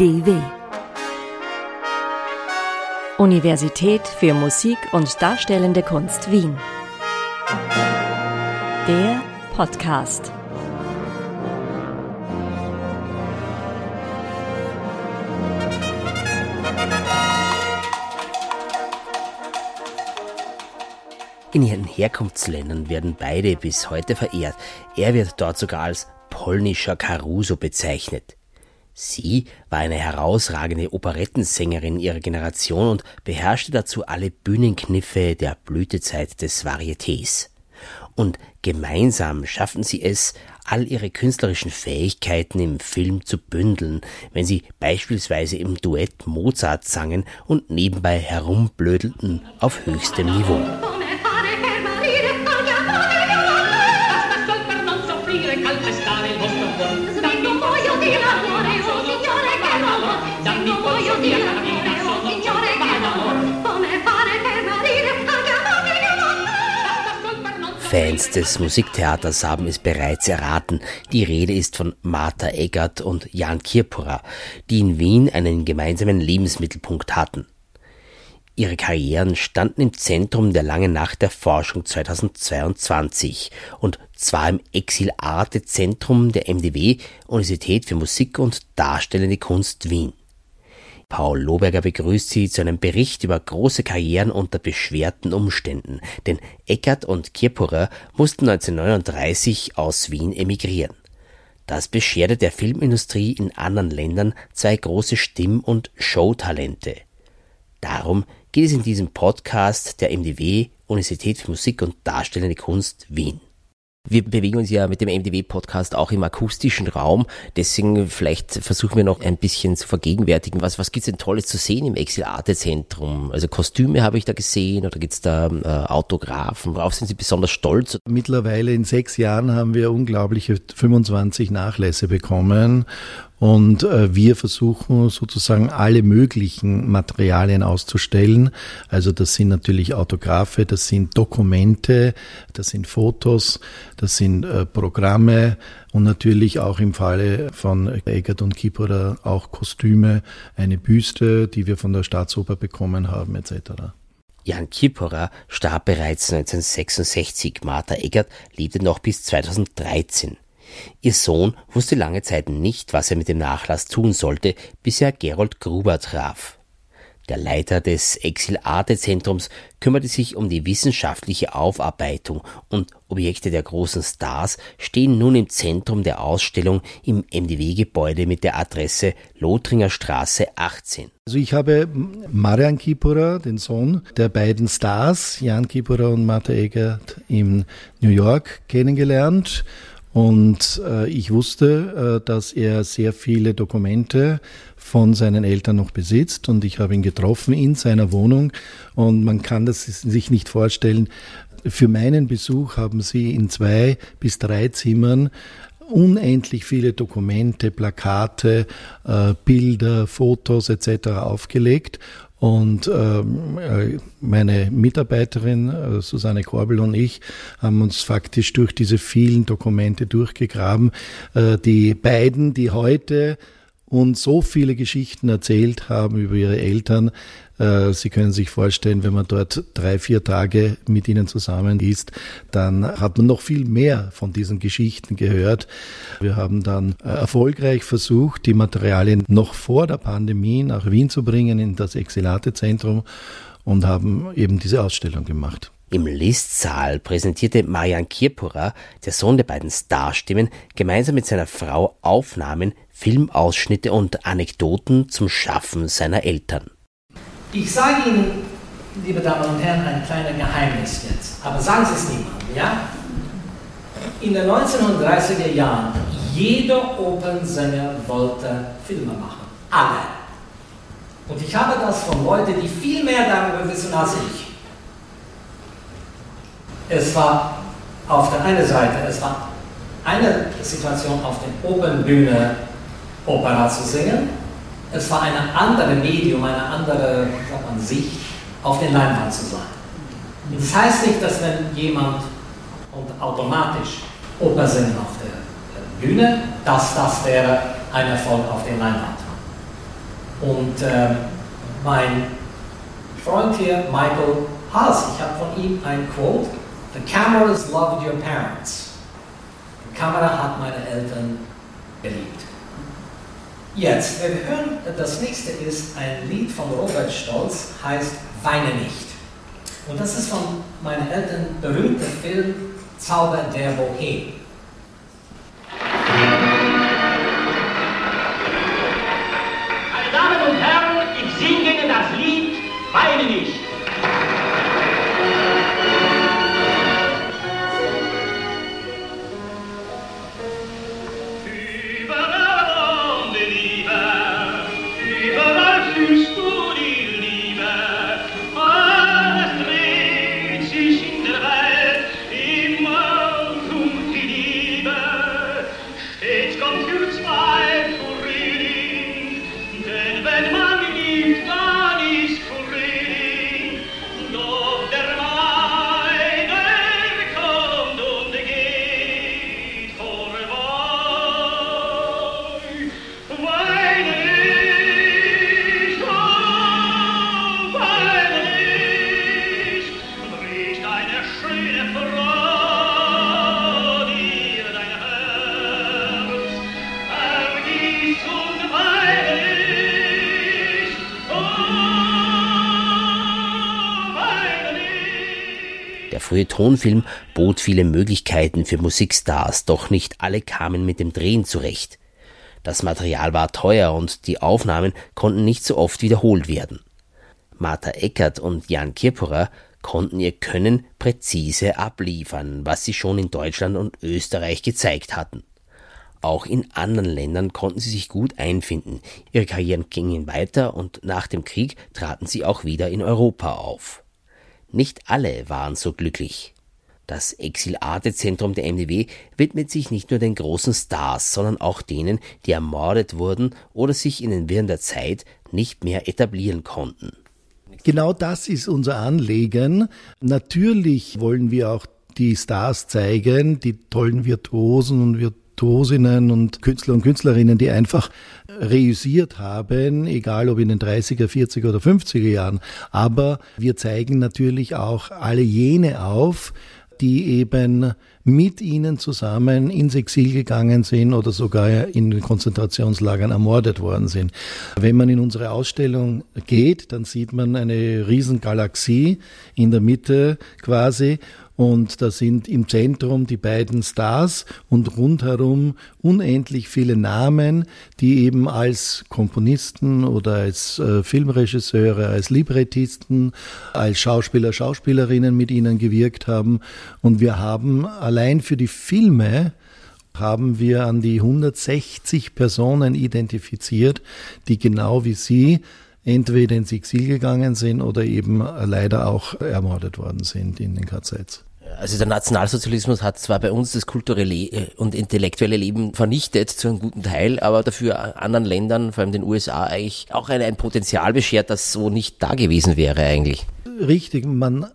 UDW. Universität für Musik und Darstellende Kunst Wien. Der Podcast. In ihren Herkunftsländern werden beide bis heute verehrt. Er wird dort sogar als polnischer Caruso bezeichnet. Sie war eine herausragende Operettensängerin ihrer Generation und beherrschte dazu alle Bühnenkniffe der Blütezeit des Varietés. Und gemeinsam schaffen sie es, all ihre künstlerischen Fähigkeiten im Film zu bündeln, wenn sie beispielsweise im Duett Mozart sangen und nebenbei herumblödelten auf höchstem Niveau. Fans des Musiktheaters haben es bereits erraten. Die Rede ist von Martha Eggert und Jan Kirpura, die in Wien einen gemeinsamen Lebensmittelpunkt hatten. Ihre Karrieren standen im Zentrum der langen Nacht der Forschung 2022 und zwar im Exil Arte Zentrum der MDW Universität für Musik und Darstellende Kunst Wien. Paul Lohberger begrüßt sie zu einem Bericht über große Karrieren unter beschwerten Umständen, denn Eckert und Kirpurer mussten 1939 aus Wien emigrieren. Das bescherte der Filmindustrie in anderen Ländern zwei große Stimm- und Showtalente. Darum geht es in diesem Podcast der MDW Universität für Musik und Darstellende Kunst Wien. Wir bewegen uns ja mit dem MDW-Podcast auch im akustischen Raum. Deswegen vielleicht versuchen wir noch ein bisschen zu vergegenwärtigen. Was, was gibt's denn Tolles zu sehen im Exil-Arte-Zentrum? Also Kostüme habe ich da gesehen oder gibt's da äh, Autografen? Worauf sind Sie besonders stolz? Mittlerweile in sechs Jahren haben wir unglaubliche 25 Nachlässe bekommen und äh, wir versuchen sozusagen alle möglichen Materialien auszustellen. Also das sind natürlich Autographe, das sind Dokumente, das sind Fotos, das sind äh, Programme und natürlich auch im Falle von Eggert und Kipora auch Kostüme, eine Büste, die wir von der Staatsoper bekommen haben etc. Jan Kipora starb bereits 1966, Martha Eggert lebte noch bis 2013. Ihr Sohn wusste lange Zeit nicht, was er mit dem Nachlass tun sollte, bis er Gerold Gruber traf. Der Leiter des Exil-Arte-Zentrums kümmerte sich um die wissenschaftliche Aufarbeitung und Objekte der großen Stars stehen nun im Zentrum der Ausstellung im MDW-Gebäude mit der Adresse Lothringer Straße 18. Also ich habe Marian Kipura, den Sohn der beiden Stars, Jan Kipura und Martha Egert in New York kennengelernt und äh, ich wusste, äh, dass er sehr viele Dokumente von seinen Eltern noch besitzt und ich habe ihn getroffen in seiner Wohnung und man kann das sich nicht vorstellen. Für meinen Besuch haben sie in zwei bis drei Zimmern unendlich viele Dokumente, Plakate, äh, Bilder, Fotos etc. aufgelegt und ähm, äh, meine Mitarbeiterin äh, Susanne Korbel und ich haben uns faktisch durch diese vielen Dokumente durchgegraben. Äh, die beiden, die heute uns so viele Geschichten erzählt haben über ihre Eltern, äh, Sie können sich vorstellen, wenn man dort drei, vier Tage mit ihnen zusammen ist, dann hat man noch viel mehr von diesen Geschichten gehört. Wir haben dann äh, erfolgreich versucht, die Materialien noch vor der Pandemie nach Wien zu bringen in das Exilate-Zentrum und haben eben diese Ausstellung gemacht. Im Listsaal präsentierte Marian Kirpura, der Sohn der beiden Starstimmen, gemeinsam mit seiner Frau Aufnahmen, Filmausschnitte und Anekdoten zum Schaffen seiner Eltern. Ich sage Ihnen, liebe Damen und Herren, ein kleines Geheimnis jetzt, aber sagen Sie es niemandem, ja? In den 1930er Jahren, jeder Opernsänger wollte Filme machen. Alle. Und ich habe das von Leuten, die viel mehr darüber wissen als ich. Es war auf der einen Seite, es war eine Situation auf der Opernbühne Opera zu singen es war eine andere Medium, eine andere sagt man, Sicht, auf den Leinwand zu sein. Das heißt nicht, dass wenn jemand und automatisch Oper singen auf der Bühne, dass das wäre ein Erfolg auf der Leinwand. Und äh, mein Freund hier, Michael Haas, ich habe von ihm ein Quote. The cameras loved your parents. Die Kamera hat meine Eltern geliebt. Jetzt, wir hören, das nächste ist ein Lied von Robert Stolz, heißt Weine nicht. Und das ist von meinen Eltern berühmter Film Zauber der Bohem. Denn frühe Tonfilm bot viele Möglichkeiten für Musikstars, doch nicht alle kamen mit dem Drehen zurecht. Das Material war teuer und die Aufnahmen konnten nicht so oft wiederholt werden. Martha Eckert und Jan Kirpurer konnten ihr Können präzise abliefern, was sie schon in Deutschland und Österreich gezeigt hatten. Auch in anderen Ländern konnten sie sich gut einfinden. Ihre Karrieren gingen weiter und nach dem Krieg traten sie auch wieder in Europa auf. Nicht alle waren so glücklich. Das Exil-Arte-Zentrum der MDW widmet sich nicht nur den großen Stars, sondern auch denen, die ermordet wurden oder sich in den Wirren der Zeit nicht mehr etablieren konnten. Genau das ist unser Anliegen. Natürlich wollen wir auch die Stars zeigen, die tollen Virtuosen und Virtuosinnen und Künstler und Künstlerinnen, die einfach reüssiert haben, egal ob in den 30er, 40er oder 50er Jahren. Aber wir zeigen natürlich auch alle jene auf, die eben mit ihnen zusammen ins Exil gegangen sind oder sogar in Konzentrationslagern ermordet worden sind. Wenn man in unsere Ausstellung geht, dann sieht man eine Riesengalaxie in der Mitte quasi und da sind im Zentrum die beiden Stars und rundherum unendlich viele Namen, die eben als Komponisten oder als äh, Filmregisseure, als Librettisten, als Schauspieler, Schauspielerinnen mit ihnen gewirkt haben. Und wir haben allein für die Filme haben wir an die 160 Personen identifiziert, die genau wie Sie entweder ins Exil gegangen sind oder eben leider auch ermordet worden sind in den KZs. Also der Nationalsozialismus hat zwar bei uns das kulturelle und intellektuelle Leben vernichtet zu einem guten Teil, aber dafür anderen Ländern, vor allem den USA, eigentlich auch ein, ein Potenzial beschert, das so nicht da gewesen wäre eigentlich. Richtig, man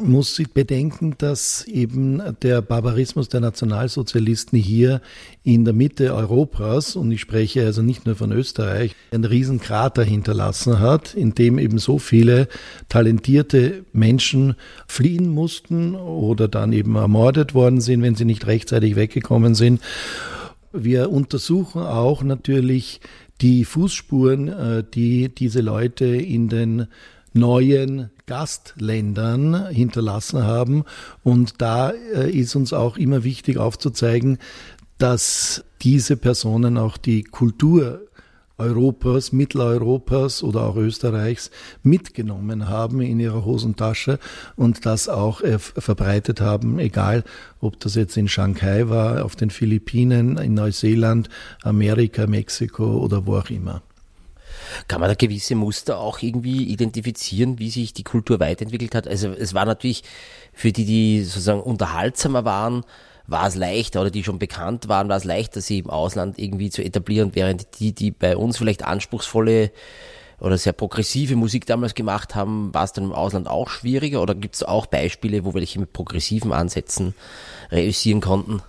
muss bedenken, dass eben der Barbarismus der Nationalsozialisten hier in der Mitte Europas, und ich spreche also nicht nur von Österreich, einen riesen Krater hinterlassen hat, in dem eben so viele talentierte Menschen fliehen mussten oder dann eben ermordet worden sind, wenn sie nicht rechtzeitig weggekommen sind. Wir untersuchen auch natürlich die Fußspuren, die diese Leute in den neuen Gastländern hinterlassen haben. Und da ist uns auch immer wichtig aufzuzeigen, dass diese Personen auch die Kultur Europas, Mitteleuropas oder auch Österreichs mitgenommen haben in ihrer Hosentasche und das auch äh, verbreitet haben, egal ob das jetzt in Shanghai war, auf den Philippinen, in Neuseeland, Amerika, Mexiko oder wo auch immer. Kann man da gewisse Muster auch irgendwie identifizieren, wie sich die Kultur weiterentwickelt hat? Also es war natürlich für die, die sozusagen unterhaltsamer waren, war es leichter oder die schon bekannt waren, war es leichter, sie im Ausland irgendwie zu etablieren, während die, die bei uns vielleicht anspruchsvolle oder sehr progressive Musik damals gemacht haben, war es dann im Ausland auch schwieriger oder gibt es auch Beispiele, wo welche mit progressiven Ansätzen reüssieren konnten?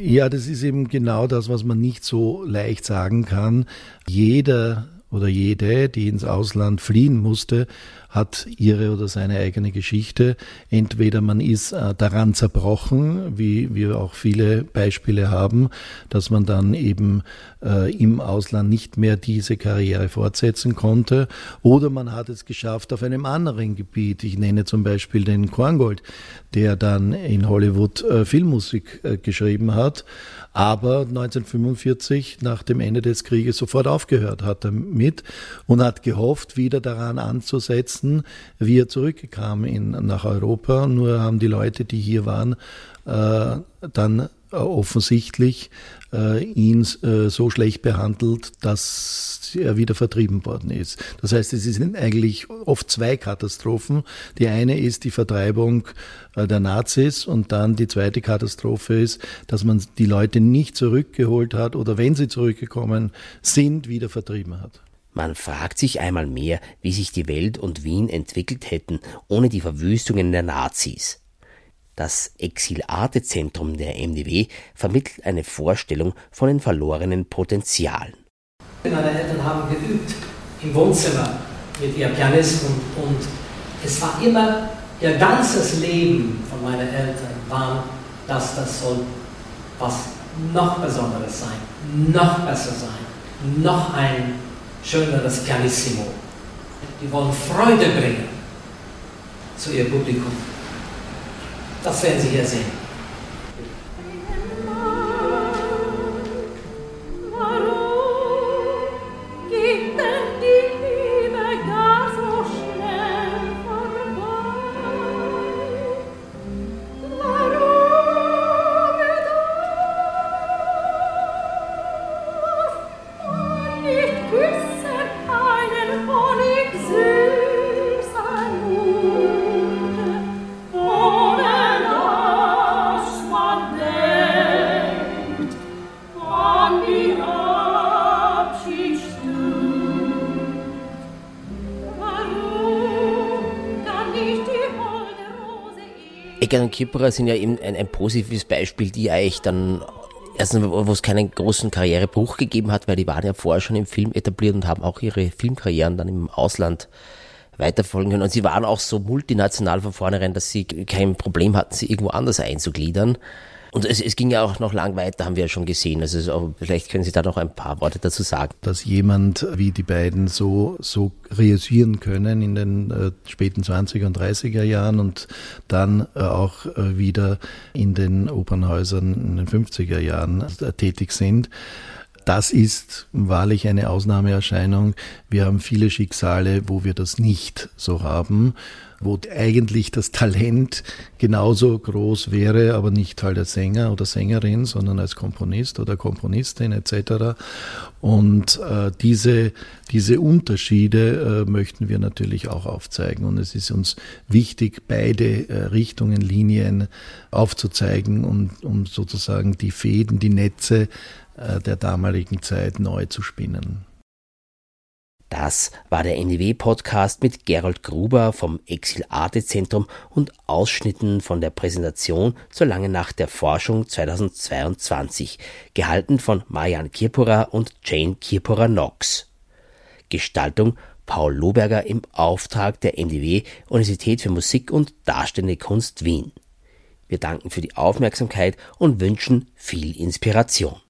Ja, das ist eben genau das, was man nicht so leicht sagen kann. Jeder oder jede, die ins Ausland fliehen musste, hat ihre oder seine eigene Geschichte. Entweder man ist äh, daran zerbrochen, wie wir auch viele Beispiele haben, dass man dann eben äh, im Ausland nicht mehr diese Karriere fortsetzen konnte, oder man hat es geschafft auf einem anderen Gebiet. Ich nenne zum Beispiel den Korngold, der dann in Hollywood äh, Filmmusik geschrieben hat aber 1945 nach dem Ende des Krieges sofort aufgehört hat damit und hat gehofft, wieder daran anzusetzen, wie er zurückkam in, nach Europa. Nur haben die Leute, die hier waren, äh, dann äh, offensichtlich äh, ihn äh, so schlecht behandelt, dass er wieder vertrieben worden ist. Das heißt, es sind eigentlich oft zwei Katastrophen. Die eine ist die Vertreibung äh, der Nazis und dann die zweite Katastrophe ist, dass man die Leute nicht zurückgeholt hat oder wenn sie zurückgekommen sind, wieder vertrieben hat. Man fragt sich einmal mehr, wie sich die Welt und Wien entwickelt hätten ohne die Verwüstungen der Nazis. Das Exil-Arte-Zentrum der MDW vermittelt eine Vorstellung von den verlorenen Potenzialen. Meine Eltern haben geübt im Wohnzimmer mit ihrem Pianist und, und es war immer, ihr ganzes Leben von meinen Eltern war, dass das soll was noch Besonderes sein, noch besser sein, noch ein schöneres Pianissimo. Die wollen Freude bringen zu ihr Publikum. Das werden Sie hier sehen. Eckern und Kipperer sind ja eben ein, ein positives Beispiel, die eigentlich dann erstens, wo es keinen großen Karrierebruch gegeben hat, weil die waren ja vorher schon im Film etabliert und haben auch ihre Filmkarrieren dann im Ausland weiterfolgen können. Und sie waren auch so multinational von vornherein, dass sie kein Problem hatten, sie irgendwo anders einzugliedern. Und es, es, ging ja auch noch lang weiter, haben wir ja schon gesehen. Also es, vielleicht können Sie da noch ein paar Worte dazu sagen. Dass jemand wie die beiden so, so reüssieren können in den äh, späten 20er und 30er Jahren und dann äh, auch äh, wieder in den Opernhäusern in den 50er Jahren äh, tätig sind. Das ist wahrlich eine Ausnahmeerscheinung. Wir haben viele Schicksale, wo wir das nicht so haben wo eigentlich das Talent genauso groß wäre, aber nicht halt als Sänger oder Sängerin, sondern als Komponist oder Komponistin etc. Und äh, diese, diese Unterschiede äh, möchten wir natürlich auch aufzeigen. Und es ist uns wichtig, beide äh, Richtungen, Linien aufzuzeigen und um sozusagen die Fäden, die Netze der damaligen Zeit neu zu spinnen. Das war der NDW-Podcast mit Gerold Gruber vom Exil Arte Zentrum und Ausschnitten von der Präsentation zur Lange Nacht der Forschung 2022, gehalten von Marianne Kirpura und Jane Kirpura Knox. Gestaltung Paul Loberger im Auftrag der NDW Universität für Musik und Darstellende Kunst Wien. Wir danken für die Aufmerksamkeit und wünschen viel Inspiration.